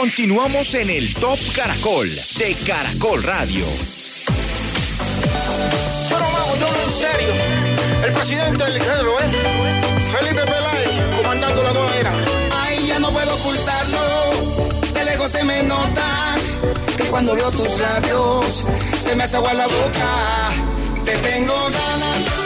Continuamos en el Top Caracol de Caracol Radio. Pero vamos, yo no en serio. El presidente del género, ¿eh? Felipe Peláez, comandando la nueva era. Ay, ya no puedo ocultarlo. De lejos se me nota que cuando veo tus labios se me hace agua la boca. Te tengo ganas,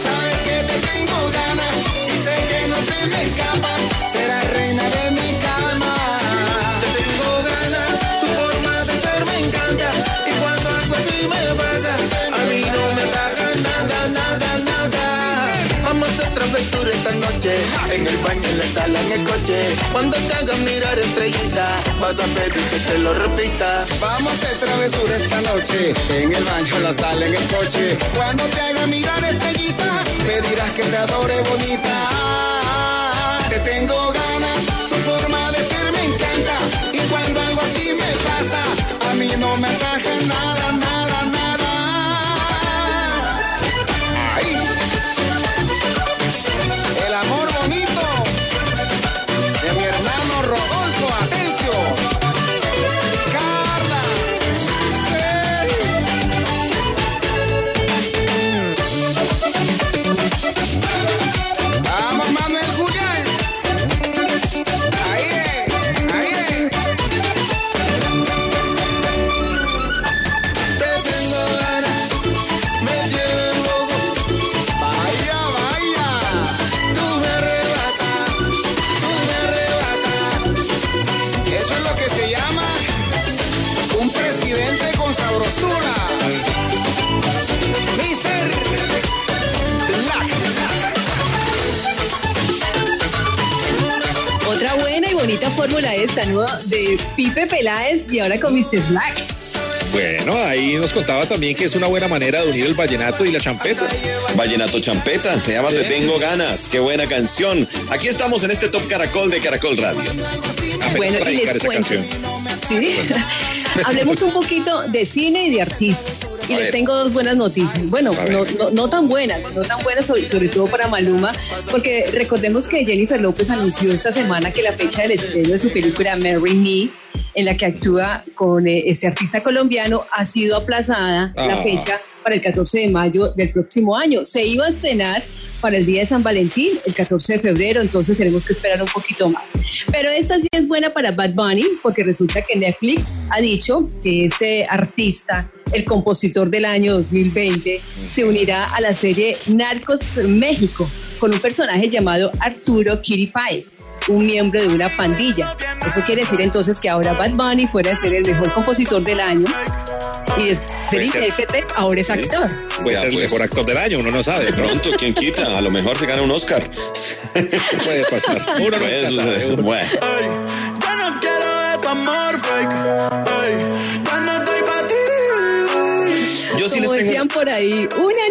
esta noche, en el baño, en la sala, en el coche. Cuando te hagan mirar estrellita, vas a pedir que te lo repita. Vamos a hacer travesura esta noche, en el baño, en la sala, en el coche. Cuando te haga mirar estrellita, me dirás que te adore bonita. Te tengo ganas, tu forma de ser me encanta. Y cuando algo así me pasa, a mí no me fórmula esta, ¿no? De Pipe Peláez y ahora con Mr. Black. Bueno, ahí nos contaba también que es una buena manera de unir el vallenato y la champeta. Vallenato Champeta, se llama Te Tengo Ganas. Qué buena canción. Aquí estamos en este Top Caracol de Caracol Radio. Apenas Bueno, para y les esa cuento. canción. Sí. Hablemos un poquito de cine y de artistas. Y les tengo dos buenas noticias. Bueno, no, no, no tan buenas, no tan buenas, sobre, sobre todo para Maluma, porque recordemos que Jennifer López anunció esta semana que la fecha del estreno de su película Marry Me, en la que actúa con eh, ese artista colombiano, ha sido aplazada la Ah. fecha para el 14 de mayo del próximo año. Se iba a estrenar para el día de San Valentín, el 14 de febrero, entonces tenemos que esperar un poquito más. Pero esta sí es buena para Bad Bunny, porque resulta que Netflix ha dicho que este artista, el compositor del año 2020, se unirá a la serie Narcos México con un personaje llamado Arturo Kiri Páez, un miembro de una pandilla. Eso quiere decir entonces que ahora Bad Bunny fuera a ser el mejor compositor del año y de ser intérprete, ahora es actor. Puede Ya, ser el pues. mejor actor del año, uno no sabe. De pronto, ¿quién quita? A lo mejor se gana un Oscar. Puede pasar. Uno suceder. uno- Bueno. Ay, yo no quiero de tu amor fake. Ay, yo no estoy para ti. Yo sí, les Como tengo, decían por ahí, una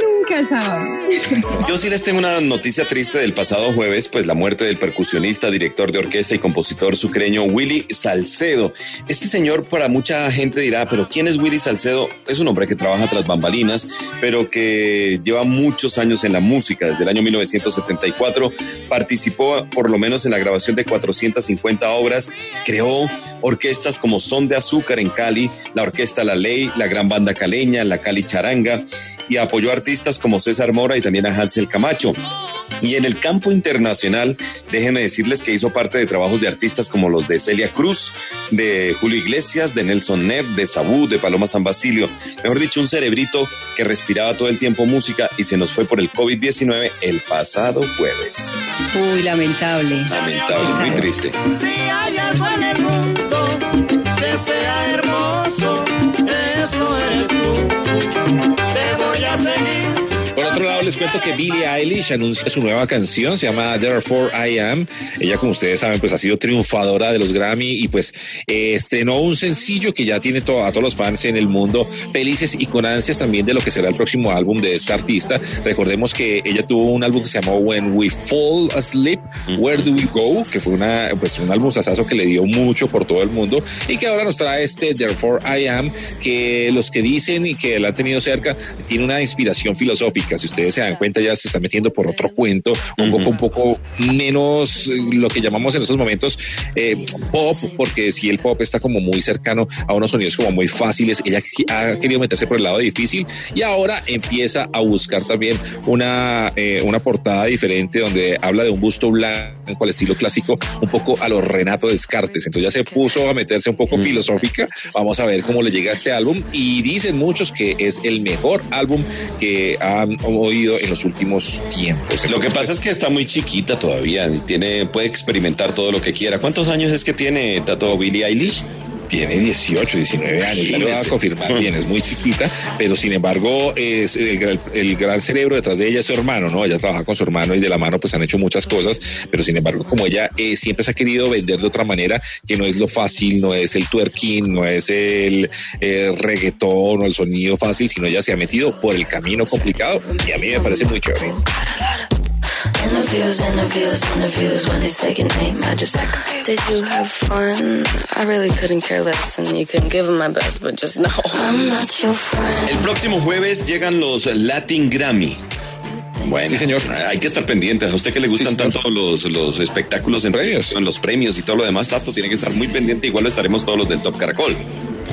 yo sí les tengo una noticia triste del pasado jueves, pues la muerte del percusionista, director de orquesta y compositor sucreño Willy Salcedo. Este señor para mucha gente dirá, pero ¿quién es Willy Salcedo? Es un hombre que trabaja tras bambalinas, pero que lleva muchos años en la música. Desde el año 1974 participó por lo menos en la grabación de 450 obras, creó orquestas como Son de Azúcar en Cali, la Orquesta La Ley, la Gran Banda Caleña, la Cali Charanga y apoyó artistas como César Mora y también a Hansel Camacho. Y en el campo internacional, déjenme decirles que hizo parte de trabajos de artistas como los de Celia Cruz, de Julio Iglesias, de Nelson Ned, de Sabú, de Paloma San Basilio. Mejor dicho, un cerebrito que respiraba todo el tiempo música y se nos fue por el COVID-19 el pasado jueves. Uy, lamentable. Lamentable, muy triste. Si hay algo en el mundo que sea hermoso, les cuento que Billie Eilish anuncia su nueva canción, se llama Therefore I Am. Ella, como ustedes saben, pues ha sido triunfadora de los Grammy y pues eh, estrenó un sencillo que ya tiene to- a todos los fans en el mundo felices y con ansias también de lo que será el próximo álbum de esta artista. Recordemos que ella tuvo un álbum que se llamó When We Fall Asleep, Where Do We Go, que fue una, pues, un álbum sasazo que le dio mucho por todo el mundo y que ahora nos trae este Therefore I Am, que los que dicen y que la han tenido cerca, tiene una inspiración filosófica. Si ustedes ustedes se dan cuenta, ya se está metiendo por otro cuento, un poco, un poco menos eh, lo que llamamos en estos momentos eh, pop, porque si el pop está como muy cercano a unos sonidos como muy fáciles, ella ha querido meterse por el lado difícil y ahora empieza a buscar también una, eh, una portada diferente donde habla de un busto blanco al estilo clásico, un poco a los Renato Descartes. Entonces ya se puso a meterse un poco filosófica. Vamos a ver cómo le llega este álbum y dicen muchos que es el mejor álbum que han en los últimos tiempos. Lo que pasa es que está muy chiquita todavía, tiene, puede experimentar todo lo que quiera. ¿Cuántos años es que tiene Tato Billie Eilish? Tiene 18, 19 años, ya lo va a confirmar bien, es muy chiquita, pero sin embargo es el, gran cerebro detrás de ella es su hermano, ¿no? Ella trabaja con su hermano y de la mano pues han hecho muchas cosas, pero sin embargo como ella eh, siempre se ha querido vender de otra manera, que no es lo fácil, no es el twerking, no es el reggaetón o el sonido fácil, sino ella se ha metido por el camino complicado y a mí me parece muy chévere. Interviews, interviews, interviews when they say your name. I just like, did you have fun? I really couldn't care less and you couldn't give them my best, but just no. I'm not your friend. El próximo jueves llegan los Latin Grammy. Bueno, sí, señor. Hay que estar pendientes. A usted que le gustan sí, tanto los, los espectáculos en premios, los premios y todo lo demás, Tato, tiene que estar muy pendiente. Igual lo estaremos todos los del Top Caracol.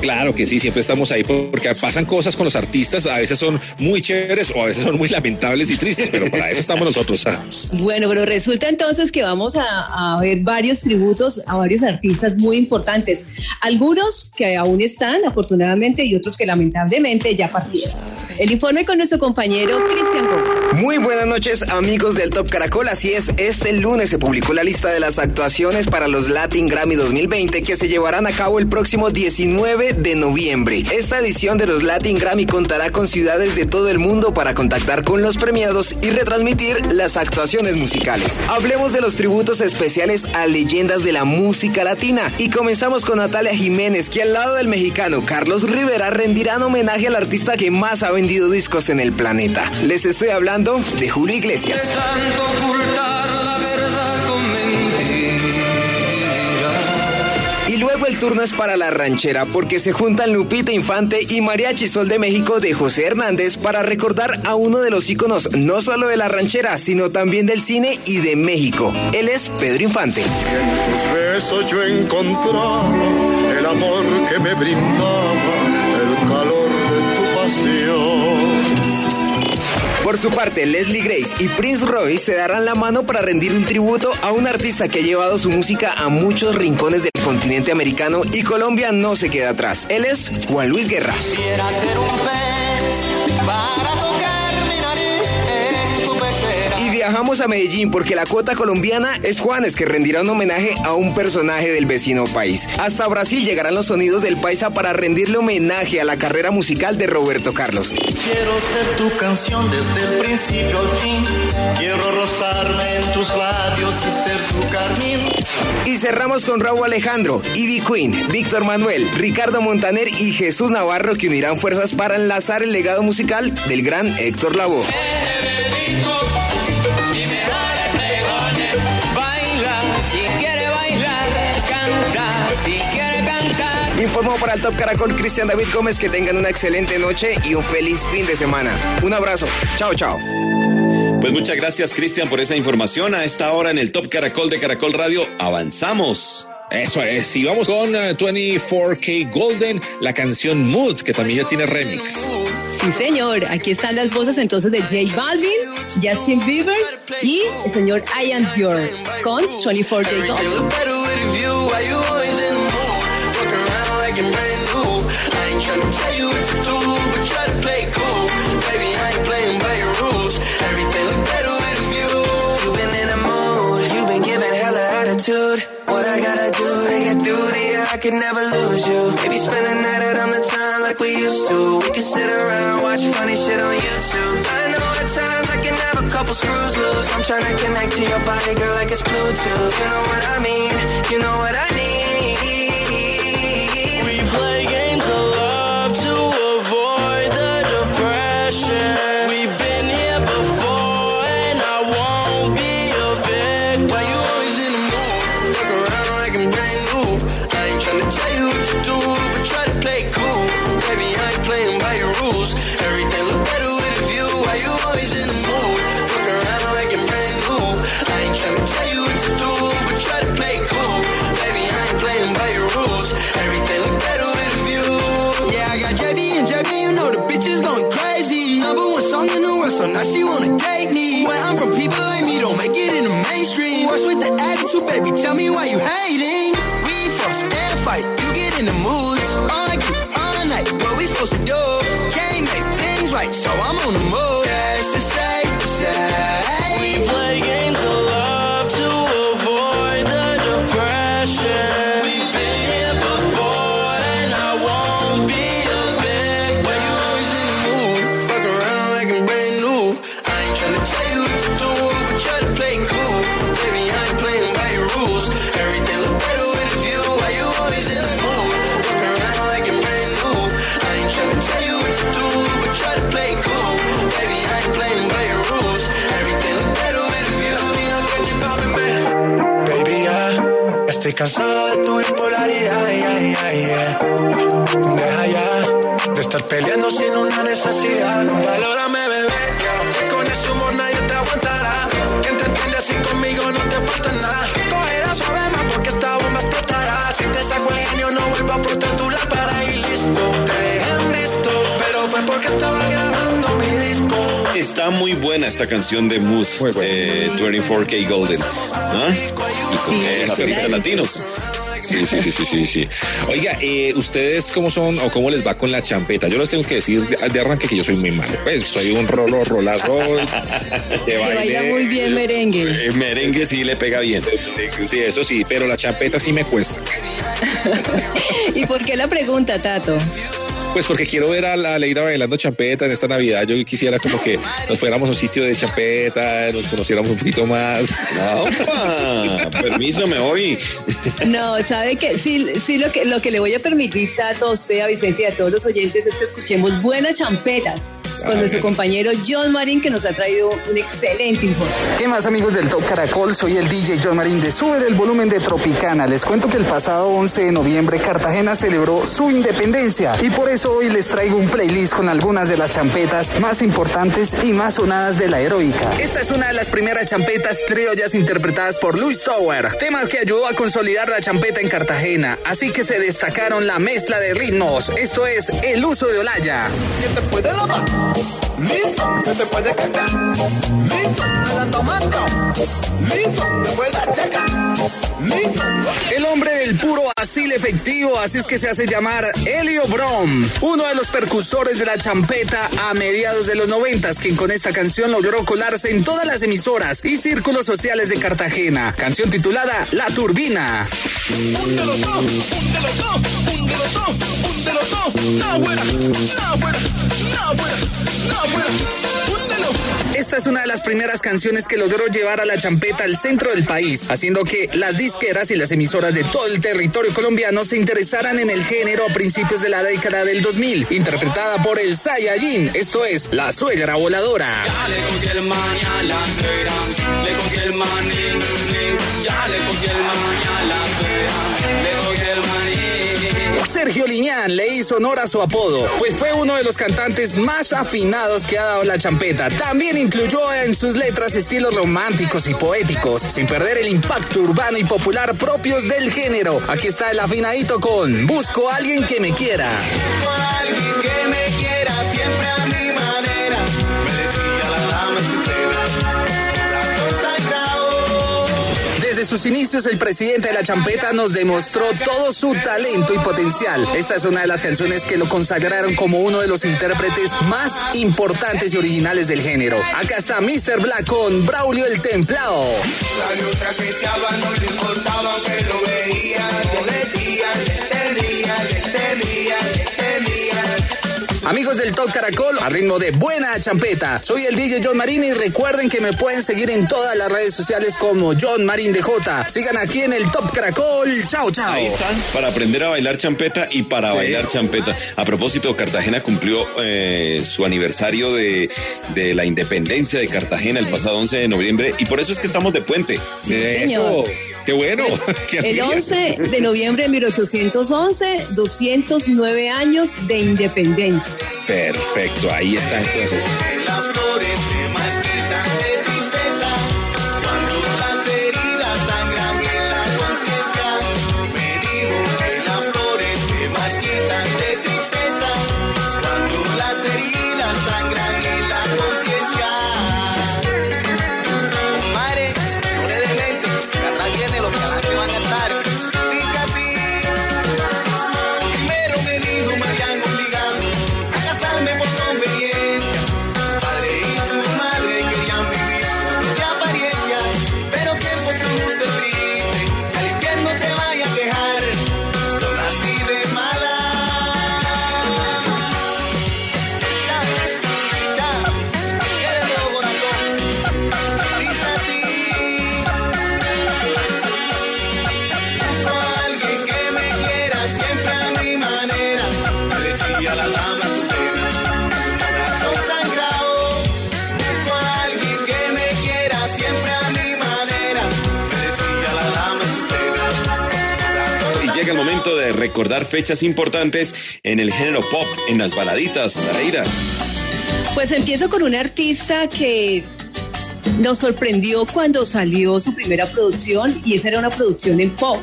Claro que sí, siempre estamos ahí porque pasan cosas con los artistas, a veces son muy chéveres o a veces son muy lamentables y tristes, pero para eso estamos nosotros. ¿ah? Bueno, pero resulta entonces que vamos a, a, ver varios tributos a varios artistas muy importantes, algunos que aún están afortunadamente y otros que lamentablemente ya partieron. El informe con nuestro compañero Cristian Gómez. Muy buenas noches amigos del Top Caracol, así es, este lunes se publicó la lista de las actuaciones para los Latin Grammy 2020 que se llevarán a cabo el próximo 19 de noviembre. Esta edición de los Latin Grammy contará con ciudades de todo el mundo para contactar con los premiados y retransmitir las actuaciones musicales. Hablemos de los tributos especiales a leyendas de la música latina y comenzamos con Natalia Jiménez, que al lado del mexicano Carlos Rivera rendirán homenaje al artista que más ha vendido discos en el planeta. Les estoy hablando de Julio Iglesias. Y luego el turno es para la ranchera porque se juntan Lupita Infante y Mariachi Sol de México de José Hernández para recordar a uno de los íconos no solo de la ranchera, sino también del cine y de México. Él es Pedro Infante. En tus besos yo el amor que me Por su parte, Leslie Grace y Prince Royce se darán la mano para rendir un tributo a un artista que ha llevado su música a muchos rincones del continente americano y Colombia no se queda atrás. Él es Juan Luis Guerra. Viajamos a Medellín porque la cuota colombiana es Juanes que rendirá un homenaje a un personaje del vecino país. Hasta Brasil llegarán los sonidos del paisa para rendirle homenaje a la carrera musical de Roberto Carlos. Quiero ser tu canción desde el principio al fin. Quiero rozarme en tus labios y ser tu carmín. Y cerramos con Raúl Alejandro, Ivy Queen, Víctor Manuel, Ricardo Montaner y Jesús Navarro que unirán fuerzas para enlazar el legado musical del gran Héctor Lavoe. Informó para el Top Caracol Cristian David Gómez que tengan una excelente noche y un feliz fin de semana. Un abrazo. Chao, chao. Pues muchas gracias, Cristian, por esa información. A esta hora en el Top Caracol de Caracol Radio avanzamos. Eso es, y vamos con uh, 24K Golden, la canción Mood, que también ya tiene remix. Sí, señor. Aquí están las voces entonces de J Balvin, Justin Bieber y el señor Ian Dior con 24K Golden. I'm trying to connect to your body, girl, like it's Bluetooth. You know what I mean? You know what I need. So I'm on the move. Estoy cansado de tu bipolaridad. Deja ya de estar peleando sin una necesidad. Valórame, bebé. Con ese humor nadie te aguantará. Quien te entiende así conmigo no te falta nada. Cogerá suave más porque esta bomba explotará. Si te saco el genio, no vuelvo a frotar tu lámpara y listo. Te dejé en visto, pero fue porque estaba grabando mi disco. Está muy buena esta canción de Moose, eh, 24K Golden. ¿Ah? Sí, eh, artistas claro. latinos. Sí, sí, sí, sí, sí, sí. Oiga, eh, ¿ustedes cómo son o cómo les va con la champeta? Yo les tengo que decir de, arranque que yo soy muy malo. Pues soy un rolo, rolazo de Se baila baile. muy bien merengue. Eh, merengue sí le pega bien. Sí, eso sí, pero la champeta sí me cuesta. ¿Y por qué la pregunta, Tato? Pues porque quiero ver a la Leida bailando champeta en esta Navidad. Yo quisiera como que nos fuéramos a un sitio de champeta, nos conociéramos un poquito más. ¡Opa! Permiso, me voy. No, sabe que sí, sí lo que lo que le voy a permitir, a usted, a Vicente y a todos los oyentes es que escuchemos buenas champetas con Ah, nuestro compañero John Marín, que nos ha traído un excelente informe. ¿Qué más amigos del Top Caracol? Soy el DJ John Marín de Sube el volumen de Tropicana. Les cuento que el pasado 11 de noviembre Cartagena celebró su independencia y por eso hoy les traigo un playlist con algunas de las champetas más importantes y más sonadas de la heroica. Esta es una de las primeras champetas criollas interpretadas por Louis Tower, temas que ayudó a consolidar la champeta en Cartagena, así que se destacaron la mezcla de ritmos, esto es el uso de Olaya. ¿Quién te puede lavar? Listo, no te puede cagar. Listo, me la tomando. Listo, te puede checar. Listo. El hombre del puro asil efectivo, así es que se hace llamar Elio Brom, uno de los percusores de la champeta a mediados de los noventas, quien con esta canción logró colarse en todas las emisoras y círculos sociales de Cartagena. Canción titulada La Turbina. Esta es una de las primeras canciones que logró llevar a la champeta al centro del país, haciendo que las disqueras y las emisoras de todo el territorio colombiano se interesaran en el género a principios de la década del 2000, interpretada por el Saiyajin, esto es La Suegra Voladora. Ya le el le el. Sergio Liñán le hizo honor a su apodo, pues fue uno de los cantantes más afinados que ha dado la champeta. También incluyó en sus letras estilos románticos y poéticos, sin perder el impacto urbano y popular propios del género. Aquí está el afinadito con Busco a alguien que me quiera. Sus inicios, el presidente de la champeta nos demostró todo su talento y potencial. Esta es una de las canciones que lo consagraron como uno de los intérpretes más importantes y originales del género. Acá está Mr. Black con Braulio el Templado. Amigos del Top Caracol, a ritmo de buena champeta. Soy el DJ John Marín y recuerden que me pueden seguir en todas las redes sociales como John Marín DJ. Sigan aquí en el Top Caracol. Chao, chao. Ahí están, para aprender a bailar champeta y para bailar champeta. A propósito, Cartagena cumplió eh, su aniversario de, de la independencia de Cartagena el pasado 11 de noviembre y por eso es que estamos de puente. Sí, Eso, señor. Qué bueno. Qué El alegría. 11 de noviembre de 1811, 209 años de independencia. Perfecto, ahí está entonces. Recordar fechas importantes en el género pop, en las baladitas. Zaira. Pues empiezo con un artista que nos sorprendió cuando salió su primera producción y esa era una producción en pop.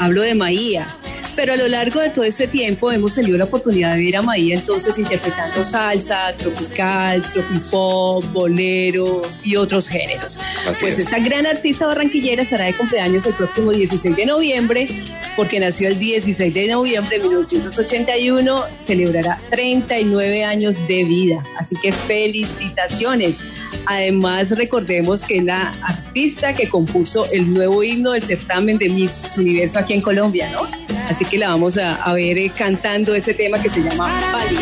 Hablo de Maía. Pero a lo largo de todo este tiempo hemos tenido la oportunidad de ver a Maía entonces interpretando salsa, tropical, tropipop, bolero y otros géneros. Así pues es. esta gran artista barranquillera estará de cumpleaños el próximo 16 de noviembre, porque nació el 16 de noviembre de 1981, celebrará 39 años de vida. Así que felicitaciones. Además, recordemos que es la artista que compuso el nuevo himno del certamen de Miss Universo aquí en Colombia, ¿no? Así que la vamos a, a ver eh, cantando ese tema que se llama Pálida.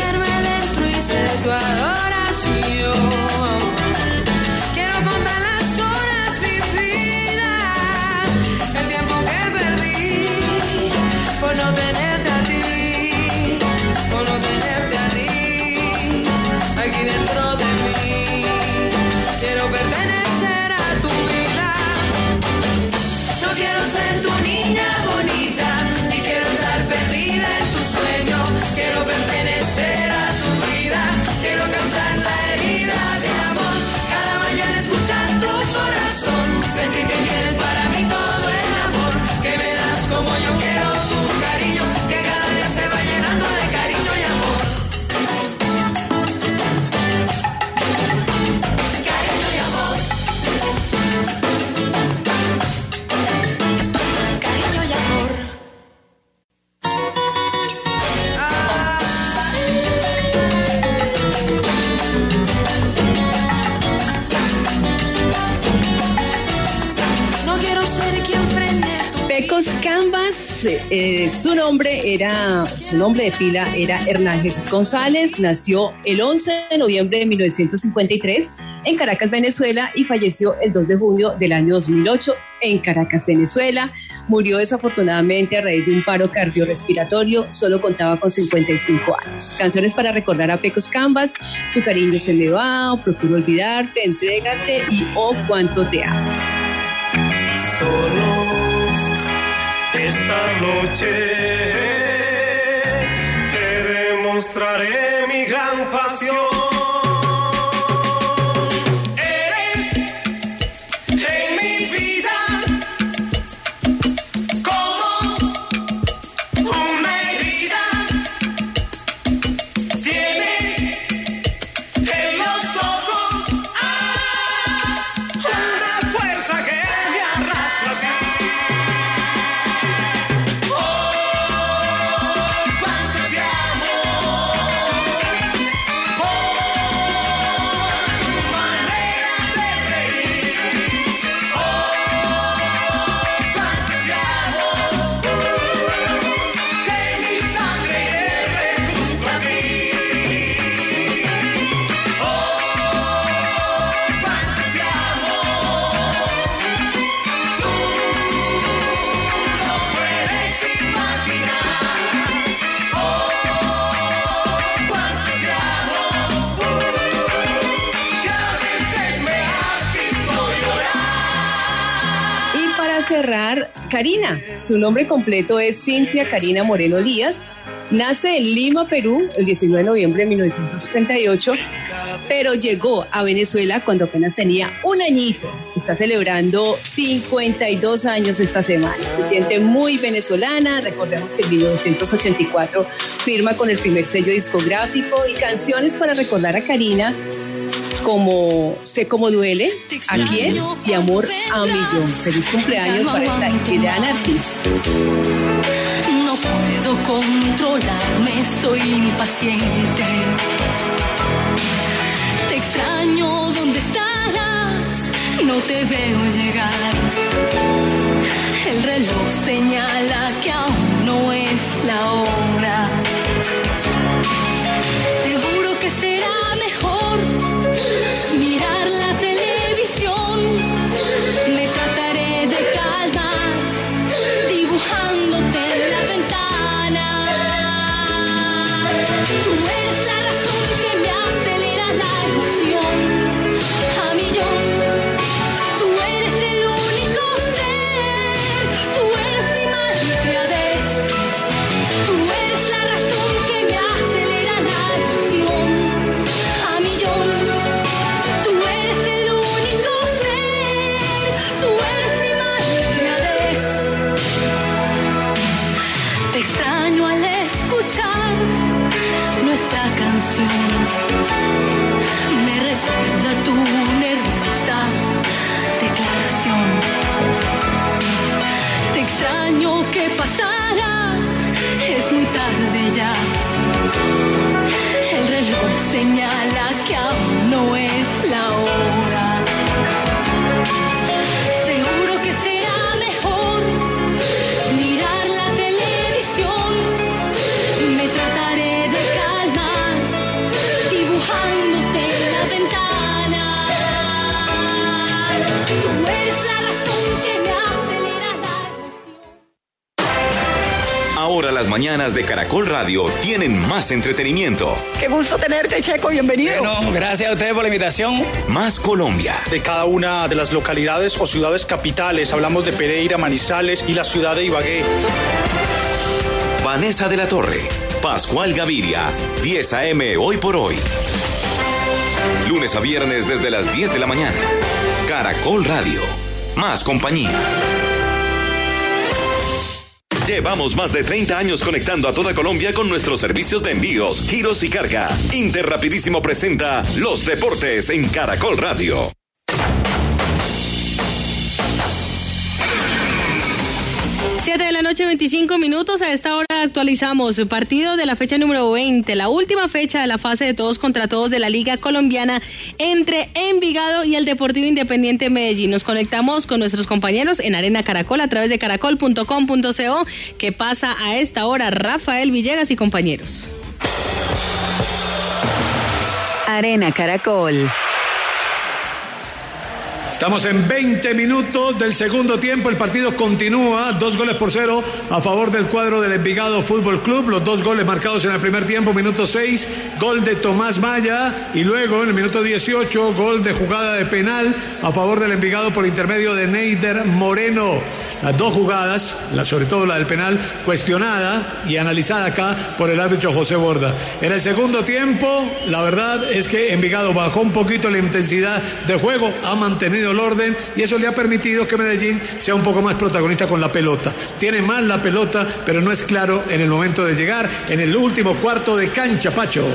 Eh, su nombre era, su nombre de pila era Hernán Jesús González, nació el 11 de noviembre de 1953 en Caracas, Venezuela y falleció el 2 de junio del año 2008 en Caracas, Venezuela. Murió desafortunadamente a raíz de un paro cardiorrespiratorio, solo contaba con 55 años. Canciones para recordar a Pecos Canvas, Tu cariño se me va, Procuro olvidarte, Entrégate y Oh cuánto te amo. esta noche te demostraré mi gran pasión. Karina. Su nombre completo es Cintia Karina Moreno Díaz. Nace en Lima, Perú, el 19 de noviembre de 1968, pero llegó a Venezuela cuando apenas tenía un añito. Está celebrando 52 años esta semana. Se siente muy venezolana. Recordemos que en 1984 firma con el primer sello discográfico y canciones para recordar a Karina como Sé cómo duele, a quién y Amor a un millón. Feliz cumpleaños para esta gran artista. No puedo controlarme, estoy impaciente. Te extraño, ¿dónde estarás? No te veo llegar. El reloj señala que aún no es la hora. me recuerda tu nerviosa declaración. Te extraño que pasara, es muy tarde ya. El reloj señala Ahora las mañanas de Caracol Radio tienen más entretenimiento, Qué gusto tenerte, Checo, bienvenido. Bueno, gracias a ustedes por la invitación. más Colombia. de cada una de las localidades o ciudades capitales. Hablamos de Pereira, Manizales y la ciudad de Ibagué. Vanessa de la Torre, Pascual Gaviria, 10 a.m. hoy por hoy. Lunes a viernes desde las 10 de la mañana. Caracol Radio. Más compañía. Llevamos más de 30 años conectando a toda Colombia con nuestros servicios de envíos, giros y carga. Interrapidísimo presenta Los Deportes en Caracol Radio. Siete de la noche, 25 minutos. A esta hora actualizamos el partido de la fecha número 20, la última fecha de la fase de todos contra todos de la Liga Colombiana entre Envigado y el Deportivo Independiente Medellín. Nos conectamos con nuestros compañeros en Arena Caracol a través de caracol.com.co. ¿Qué pasa a esta hora? Rafael Villegas y compañeros. Arena Caracol. Estamos en 20 minutos del segundo tiempo. El partido continúa. Dos goles por cero a favor del cuadro del Envigado Fútbol Club. Los dos goles marcados en el primer tiempo, minuto 6, gol de Tomás Maya. Y luego en el minuto 18, gol de jugada de penal a favor del Envigado por intermedio de Neider Moreno. Las dos jugadas, sobre todo la del penal, cuestionada y analizada acá por el árbitro José Borda. En el segundo tiempo, la verdad es que Envigado bajó un poquito la intensidad de juego, ha mantenido el orden y eso le ha permitido que Medellín sea un poco más protagonista con la pelota. Tiene más la pelota, pero no es claro en el momento de llegar, en el último cuarto de cancha, Pacho.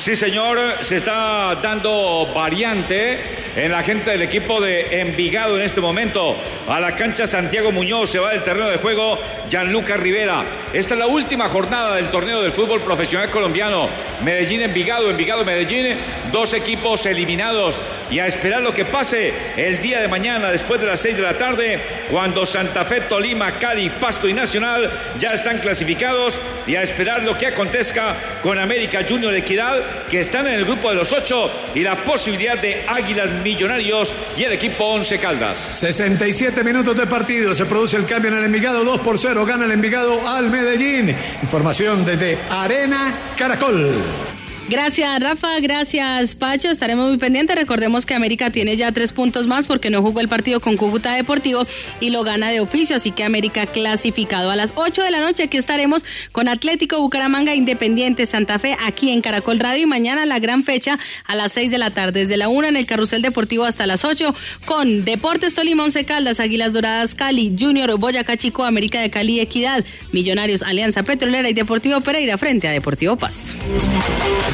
Sí, señor, se está dando variante en la gente del equipo de Envigado en este momento. A la cancha Santiago Muñoz se va del terreno de juego Gianluca Rivera. Esta es la última jornada del torneo del fútbol profesional colombiano. Medellín Envigado, Envigado Medellín, dos equipos eliminados y a esperar lo que pase el día de mañana después de las seis de la tarde cuando Santa Fe, Tolima, Cali, Pasto y Nacional ya están clasificados y a esperar lo que acontezca con América Junior Equidad que están en el grupo de los ocho y la posibilidad de Águilas Millonarios y el equipo Once Caldas. 67 minutos de partido, se produce el cambio en el Envigado, 2 por 0, gana el Envigado al Medellín. Información desde Arena Caracol. Gracias, Rafa. Gracias, Pacho. Estaremos muy pendientes. Recordemos que América tiene ya tres puntos más porque no jugó el partido con Cúcuta Deportivo y lo gana de oficio. Así que América clasificado. A las 8 de la noche aquí estaremos con Atlético Bucaramanga Independiente Santa Fe aquí en Caracol Radio. Y mañana la gran fecha a las 6 de la tarde. Desde la 1 en el Carrusel Deportivo hasta las 8 con Deportes Tolima, Once Caldas, Águilas Doradas Cali, Junior Boyacá Chico, América de Cali Equidad, Millonarios Alianza Petrolera y Deportivo Pereira frente a Deportivo Pasto.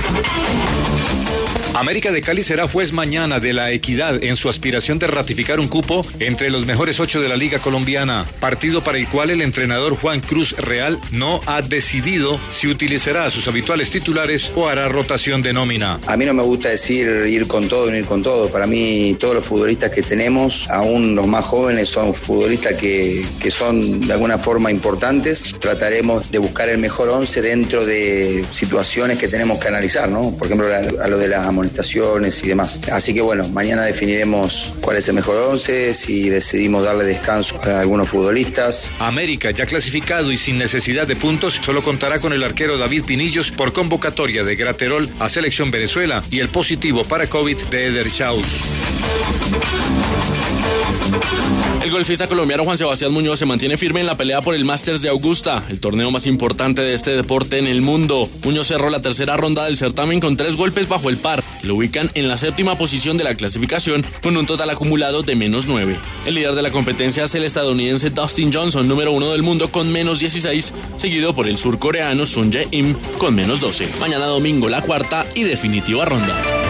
Thank you. América de Cali será juez mañana de la equidad en su aspiración de ratificar un cupo entre los mejores ocho de la Liga Colombiana, partido para el cual el entrenador Juan Cruz Real no ha decidido si utilizará a sus habituales titulares o hará rotación de nómina. A mí no me gusta decir ir con todo, no ir con todo. Para mí todos los futbolistas que tenemos, aún los más jóvenes, son futbolistas que, que son de alguna forma importantes. Trataremos de buscar el mejor once dentro de situaciones que tenemos que analizar, ¿no? Por ejemplo, a lo de las y demás. Así que bueno, mañana definiremos cuál es el mejor once, si decidimos darle descanso a algunos futbolistas. América, ya clasificado y sin necesidad de puntos, solo contará con el arquero David Pinillos por convocatoria de Graterol a Selección Venezuela y el positivo para COVID de Eder Chaut. El golfista colombiano Juan Sebastián Muñoz se mantiene firme en la pelea por el Masters de Augusta, el torneo más importante de este deporte en el mundo. Muñoz cerró la tercera ronda del certamen con tres golpes bajo el par. Lo ubican en la séptima posición de la clasificación con un total acumulado de menos 9. El líder de la competencia es el estadounidense Dustin Johnson, número uno del mundo con menos 16, seguido por el surcoreano Sun Jae-im con menos 12. Mañana domingo la cuarta y definitiva ronda.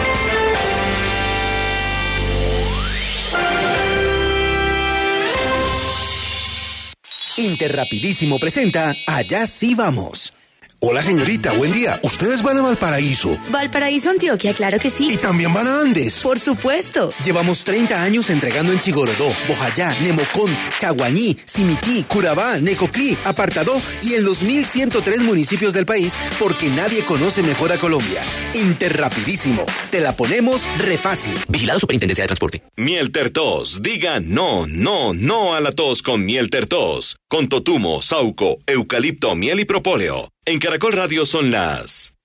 Interrapidísimo presenta Allá sí vamos. Hola señorita, buen día. ¿Ustedes van a Valparaíso? Valparaíso, Antioquia, claro que sí. ¿Y también van a Andes? Por supuesto. Llevamos 30 años entregando en Chigorodó, Bojayá, Nemocón, Chaguaní, Simití, Curabá, Necoclí, Apartadó y en los 1103 municipios del país porque nadie conoce mejor a Colombia. Interrapidísimo. Te la ponemos re fácil. Vigilado Superintendencia de Transporte. Miel Tertos. Diga no, no, no a la tos con Miel Tertos. Con totumo, sauco, eucalipto, miel y propóleo. En Caracol Radio son las...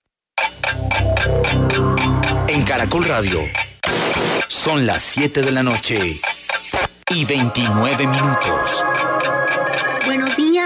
En Caracol Radio son las 7 de la noche y 29 minutos.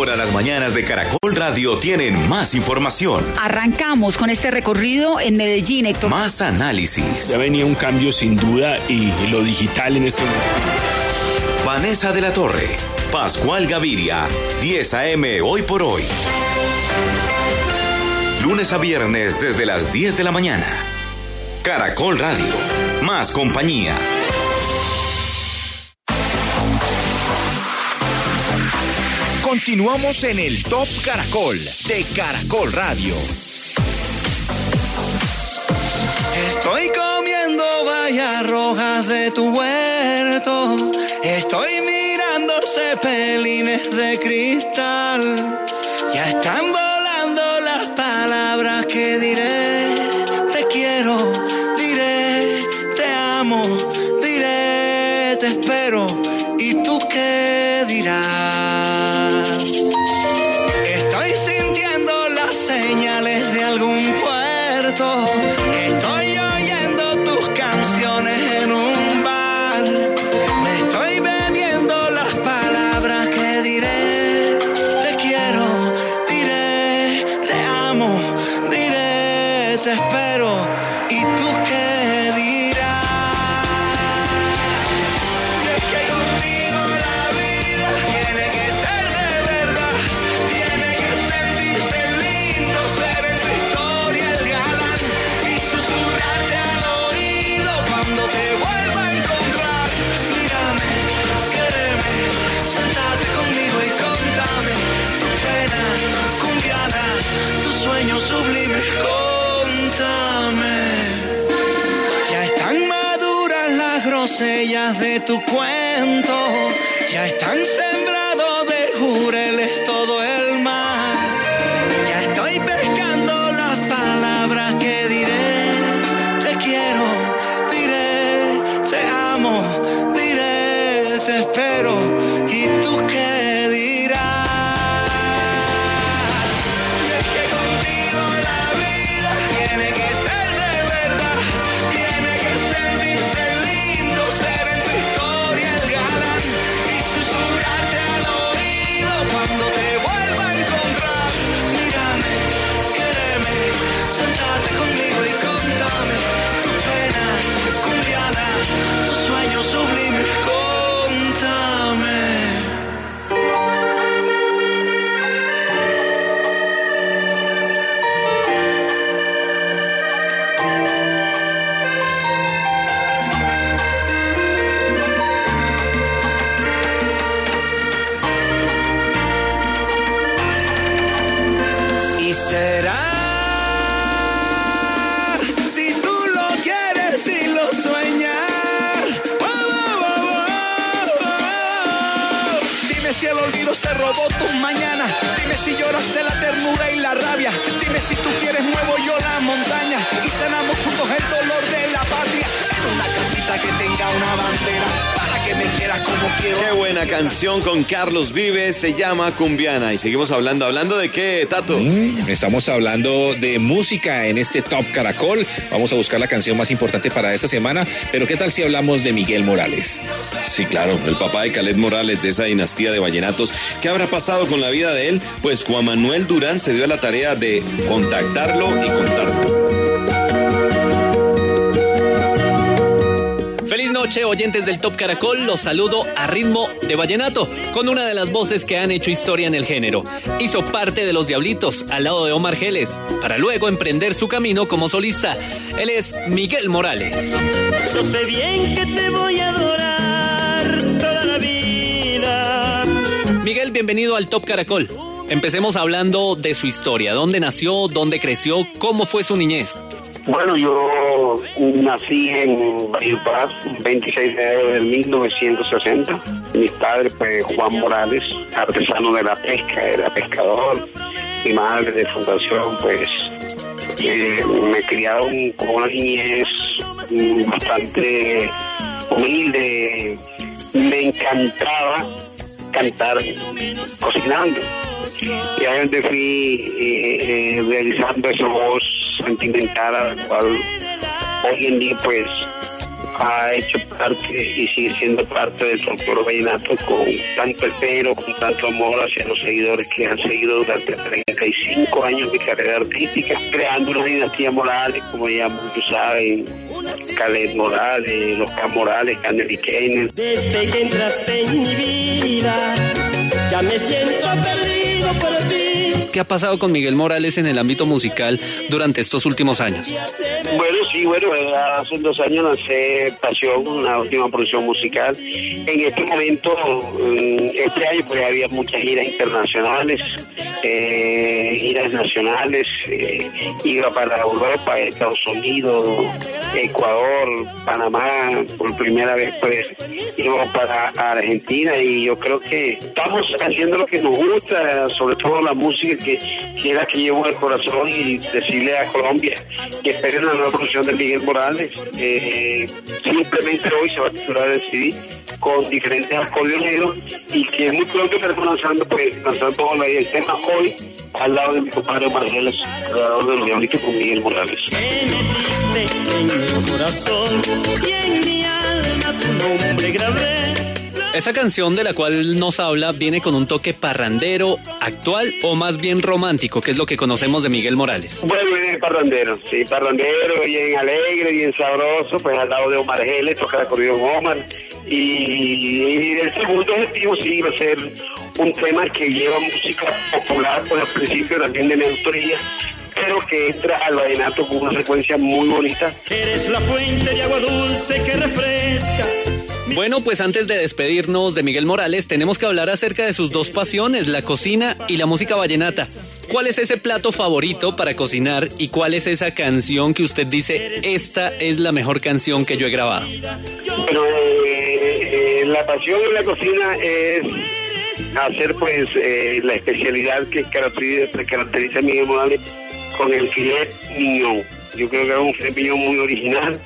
Ahora las mañanas de Caracol Radio tienen más información, Arrancamos con este recorrido en Medellín, Héctor. más análisis. Ya venía un cambio sin duda y lo digital en este momento. Vanessa de la Torre, Pascual Gaviria, 10 a.m. hoy por hoy. Lunes a viernes desde las 10 de la mañana. Caracol Radio, más compañía. Continuamos en el Top Caracol de Caracol Radio. Estoy comiendo bayas rojas de tu huerto. Estoy mirando cepelines de cristal. Ya están Carlos Vives, se llama Cumbiana. Y seguimos hablando. ¿Hablando de qué, Tato? Mm, estamos hablando de música en este Top Caracol. Vamos a buscar la canción más importante para esta semana. Pero ¿qué tal si hablamos de Miguel Morales? Sí, claro, el papá de Caled Morales, de esa dinastía de vallenatos. ¿Qué habrá pasado con la vida de él? Pues Juan Manuel Durán se dio a la tarea de contactarlo y contarlo. Noche, oyentes del Top Caracol. Los saludo a ritmo de vallenato, con una de las voces que han hecho historia en el género. Hizo parte de Los Diablitos al lado de Omar Geles, para luego emprender su camino como solista. Él es Miguel Morales. Yo sé bien que te voy a adorar toda la vida. Miguel, bienvenido al Top Caracol. Empecemos hablando de su historia. ¿Dónde nació? ¿Dónde creció? ¿Cómo fue su niñez? Bueno, yo nací en Valledupar, 26 de enero de 1960. Mi padre, pues Juan Morales, artesano de la pesca, era pescador. Mi madre de fundación, pues eh, me criaron con una niñez bastante humilde. Me encantaba cantar cocinando. Y donde fui eh, eh, realizando esa voz sentimental a la cual hoy en día pues ha hecho parte y sigue siendo parte del folclore vallenato con tanto esmero, con tanto amor hacia los seguidores que han seguido durante 35 años de carrera artística, creando una dinastía Morales, como ya muchos saben, Caled Morales, los K Morales, Canel y Kenneth. Desde que entraste en mi vida, ya me siento perdido por ti. ¿Qué ha pasado con Miguel Morales en el ámbito musical durante estos últimos años? Bueno, sí, bueno, hace dos años lancé Pasión, una última producción musical. En este momento, mm, este año pues había muchas giras internacionales, eh, giras nacionales, eh, iba para Europa, Estados Unidos, Ecuador, Panamá, por primera vez pues iba para Argentina y yo creo que estamos haciendo lo que nos gusta, sobre todo la música que, que es la que llevo el corazón y decirle a Colombia que esperen la nueva producción de Miguel Morales. Eh, simplemente hoy se va a titular el CD con diferentes acordeoneros y que muy pronto estaremos lanzando, pues, lanzando la- el tema hoy al lado de mi compadre Margeles, creador de los Diablitos con Miguel Morales. En mi corazón y en mi alma tu nombre grabé. Esa canción de la cual nos habla viene con un toque parrandero, actual o más bien romántico, que es lo que conocemos de Miguel Morales. Bueno, bien parrandero, sí, parrandero, bien alegre, bien sabroso, pues al lado de Omar Geles, toca el acordeón Omar. Y, y el segundo objetivo sí iba a ser un tema que lleva música popular, pues al principio también de mi autoría, pero que entra al vallenato con una secuencia muy bonita. Eres la fuente de agua dulce que refresca. Bueno, pues antes de despedirnos de Miguel Morales, tenemos que hablar acerca de sus dos pasiones, la cocina y la música vallenata. ¿Cuál es ese plato favorito para cocinar y cuál es esa canción que usted dice, esta es la mejor canción que yo he grabado? Bueno, eh, eh, la pasión de la cocina es hacer pues eh, la especialidad que caracteriza, que caracteriza a Miguel Morales con el filet mignon. Yo creo que es un mignon muy original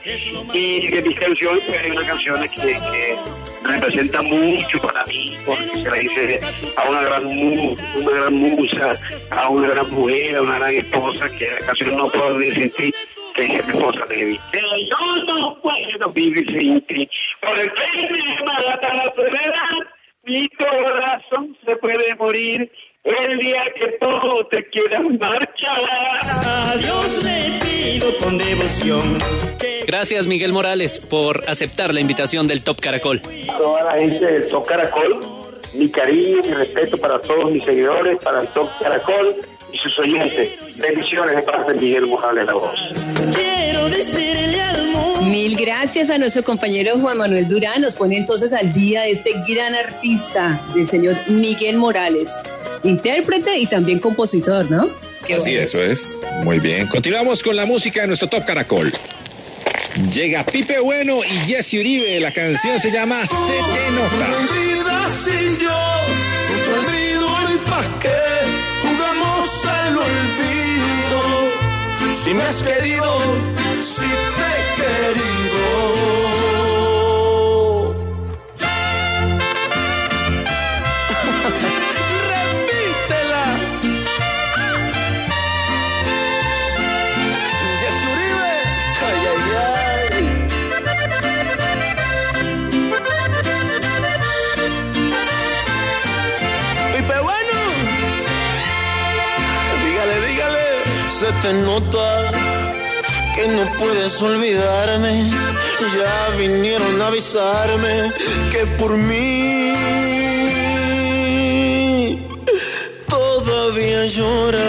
y de mis canciones pues hay una canción que, representa mucho para mí porque se la hice a una gran, una gran musa, a una gran mujer, a una gran esposa que la canción no puedo ti que es mi esposa Debbie. Pero yo no puedo vivir sin ti, porque me mata la soledad, mi corazón se puede morir el día que tú te quieras marchar. A Con devoción. Gracias Miguel Morales por aceptar la invitación del Top Caracol. toda la gente del Top Caracol, mi cariño y respeto para todos mis seguidores, para el Top Caracol y sus oyentes. Bendiciones de parte de Miguel Morales La Voz. Quiero decirle al mundo. Mil gracias a nuestro compañero Juan Manuel Durán. Nos pone entonces al día de ese gran artista, del señor Miguel Morales, intérprete y también compositor, ¿no? Qué Así bueno. eso es. Muy bien. Continuamos con la música de nuestro Top Caracol. Llega Pipe Bueno y Jesse Uribe. La canción se llama Se te nota. sin yo, qué jugamos al olvido. Si me has querido, si te he querido. Se te nota que no puedes olvidarme. Ya vinieron a avisarme que por mí todavía lloras.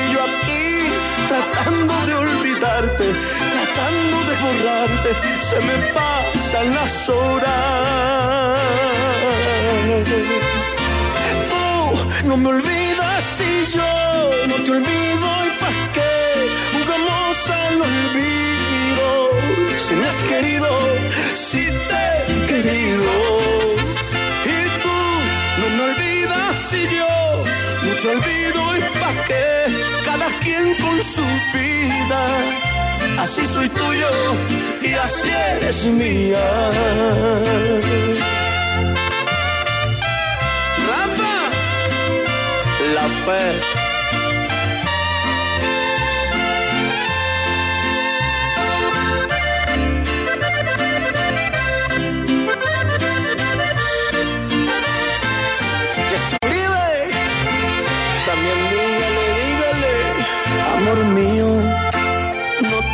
Y yo aquí tratando de olvidarte, tratando de borrarte, se me pasan las horas. Su vida. Así soy tuyo y así eres mía. Rafa, la fe.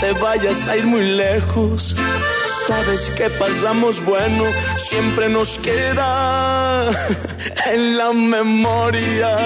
Te vayas a ir muy lejos. Sabes que pasamos bueno, siempre nos queda en la memoria.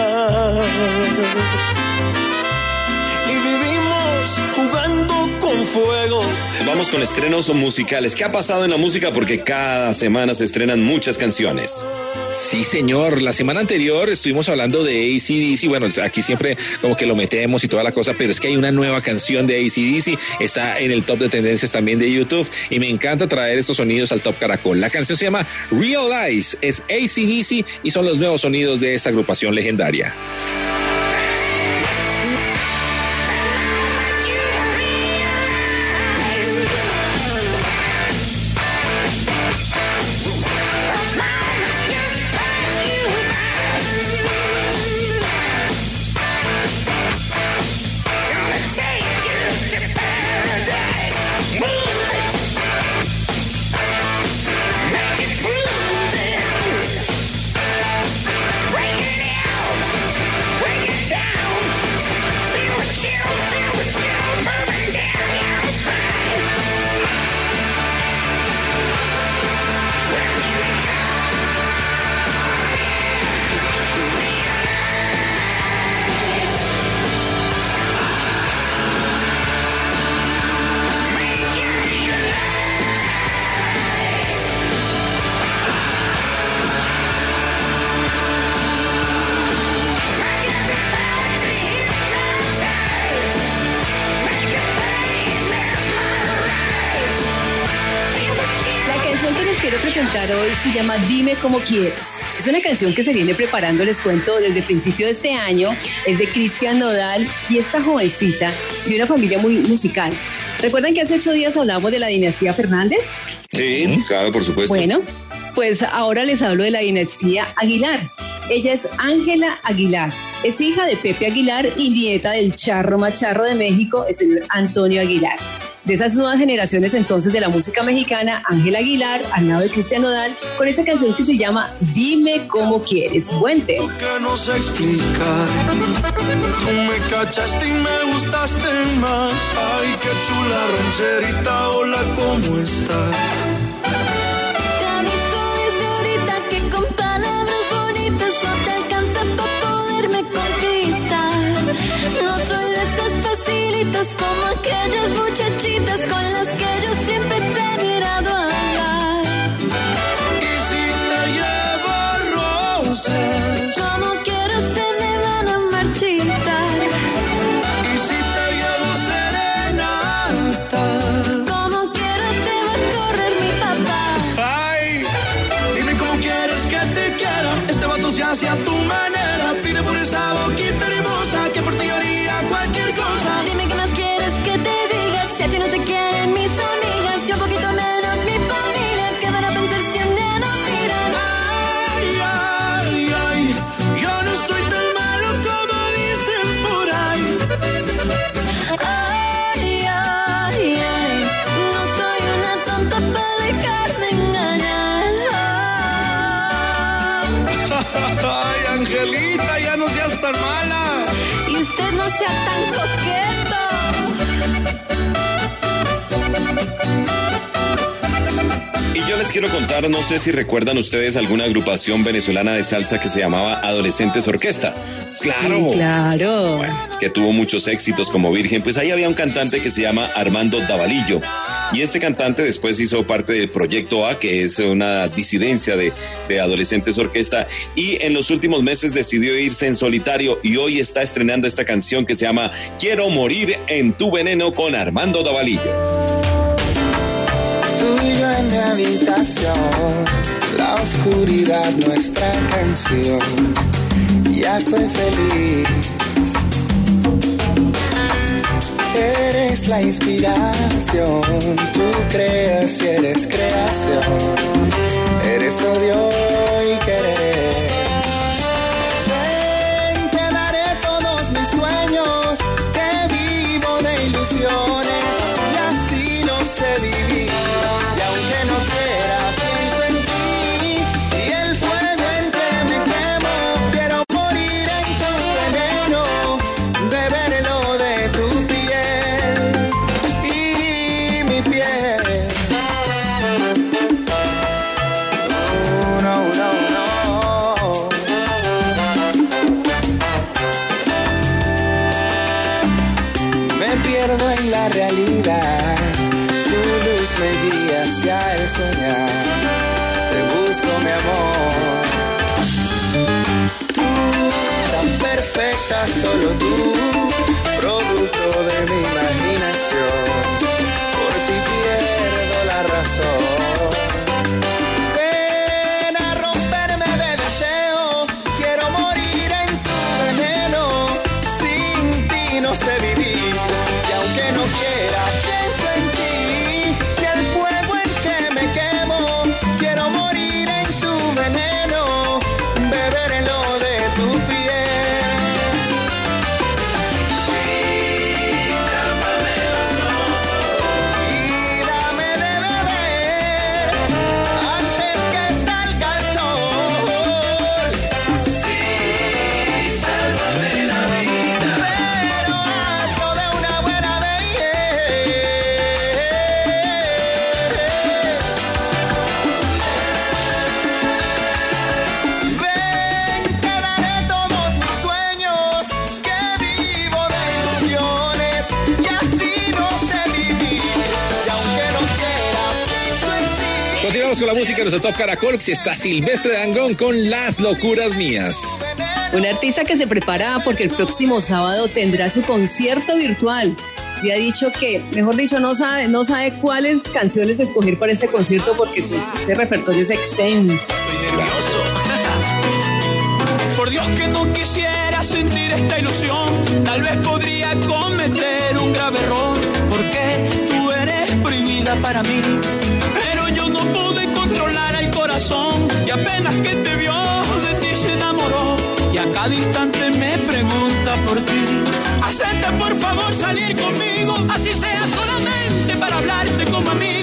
Fuego. Vamos con estrenos musicales. ¿Qué ha pasado en la música? Porque cada semana se estrenan muchas canciones. Sí, señor. La semana anterior estuvimos hablando de ACDC. Bueno, aquí siempre como que lo metemos y toda la cosa, pero es que hay una nueva canción de ACDC. Está en el top de tendencias también de YouTube y me encanta traer estos sonidos al top caracol. La canción se llama Realize. Es ACDC y son los nuevos sonidos de esta agrupación legendaria. Hoy se llama Dime como quieres. Es una canción que se viene preparando, les cuento, desde el principio de este año. Es de Cristian Nodal y esta jovencita de una familia muy musical. ¿Recuerdan que hace ocho días hablamos de la dinastía Fernández? Sí, claro, por supuesto. Bueno, pues ahora les hablo de la dinastía Aguilar. Ella es Ángela Aguilar. Es hija de Pepe Aguilar y nieta del charro macharro de México, el señor Antonio Aguilar. De esas nuevas generaciones entonces de la música mexicana, Ángela Aguilar, al lado de Cristian Nodal, con esa canción que se llama Dime cómo quieres. Buen tema. no sé explicar. Tú me cachaste y me gustaste más. Ay, qué chula rancherita, hola, ¿cómo estás? Te aviso desde ahorita que con palabras bonitas no te alcanza para poderme conquistar. No soy de esas facilitas como aquellas muchachitas quiero contar, no sé si recuerdan ustedes alguna agrupación venezolana de salsa que se llamaba Adolescentes Orquesta. Claro. Claro. que tuvo muchos éxitos como Virgen, pues ahí había un cantante que se llama Armando Davalillo. Y este cantante después hizo parte del Proyecto A, que es una disidencia de, de Adolescentes Orquesta, y en los últimos meses decidió irse en solitario y hoy está estrenando esta canción que se llama Quiero morir en tu veneno con Armando Davalillo. Mi habitación, la oscuridad nuestra canción. Ya soy feliz. Eres la inspiración, tú creas y eres creación. Eres odio y querer. Música nuestro Top Caracol. Si está Silvestre Dangón con Las Locuras Mías. Un artista que se prepara porque el próximo sábado tendrá su concierto virtual. Y ha dicho que, mejor dicho, no sabe, no sabe cuáles canciones escoger para este concierto porque pues, ese repertorio es extenso. Por Dios que no quisiera sentir esta ilusión, tal vez podría cometer un grave error, porque tú eres prohibida para mí. Cada instante me pregunta por ti. Acepta por favor salir conmigo, así sea solamente para hablarte como amigo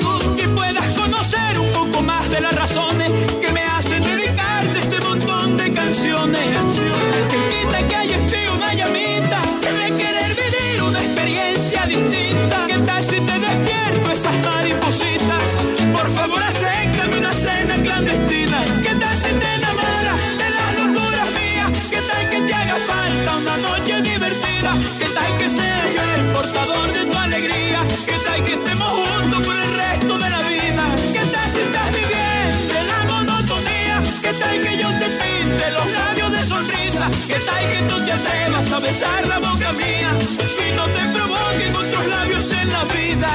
besar la boca mía? Y no te provoquen otros labios en la vida.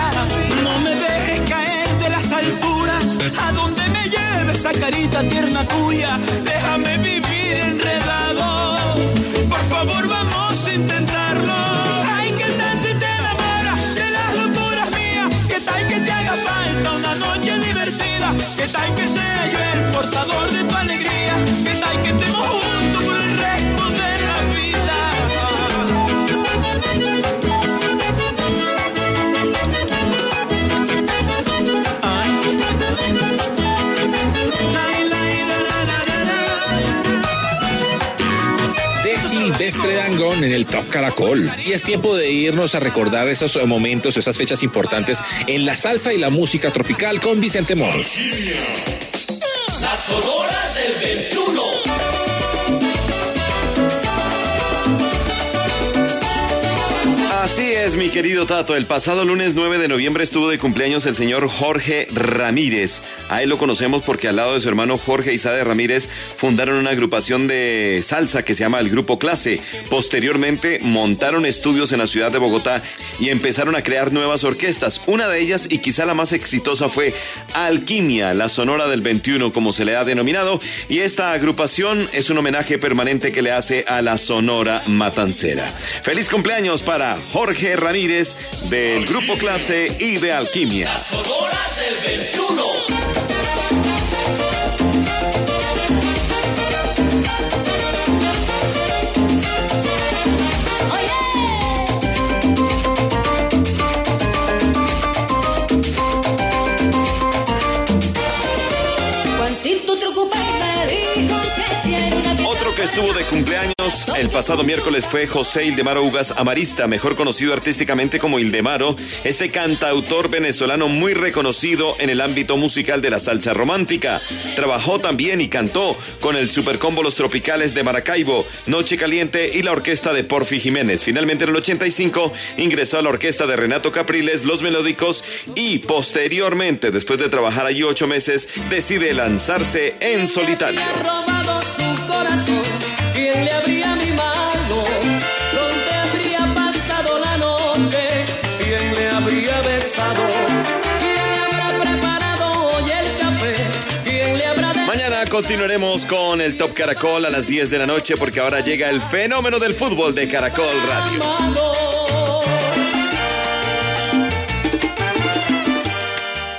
No me dejes caer de las alturas. A donde me lleve esa carita tierna tuya. Déjame vivir enredado. Por favor, vamos a intentarlo. Ay, ¿qué tal si te enamoras de las locuras mías? ¿Qué tal que te haga falta una noche divertida? ¿Qué tal que sea yo el portador de tu alegría? En el Top Caracol. Y es tiempo de irnos a recordar esos momentos, esas fechas importantes en la salsa y la música tropical con Vicente Moros. Es, mi querido Tato. El pasado lunes 9 de noviembre estuvo de cumpleaños el señor Jorge Ramírez. A él lo conocemos porque al lado de su hermano Jorge Isade Ramírez fundaron una agrupación de salsa que se llama el Grupo Clase. Posteriormente montaron estudios en la ciudad de Bogotá y empezaron a crear nuevas orquestas. Una de ellas y quizá la más exitosa fue Alquimia, la Sonora del 21 como se le ha denominado. Y esta agrupación es un homenaje permanente que le hace a la Sonora Matancera. Feliz cumpleaños para Jorge Ramírez del Grupo Clase y de Alquimia. Las horas del 21. Estuvo de cumpleaños el pasado miércoles fue José Ildemaro Ugas Amarista, mejor conocido artísticamente como Ildemaro, este cantautor venezolano muy reconocido en el ámbito musical de la salsa romántica. Trabajó también y cantó con el Supercombo Los Tropicales de Maracaibo, Noche Caliente y la orquesta de Porfi Jiménez. Finalmente en el 85 ingresó a la orquesta de Renato Capriles, Los Melódicos y posteriormente, después de trabajar allí ocho meses, decide lanzarse en solitario. ¿Quién le habría mimado? ¿Dónde habría pasado la noche? ¿Quién le habría besado? ¿Quién le habrá preparado hoy el café? ¿Quién le habrá Mañana continuaremos con el Top Caracol a las 10 de la noche porque ahora llega el fenómeno del fútbol de Caracol Radio.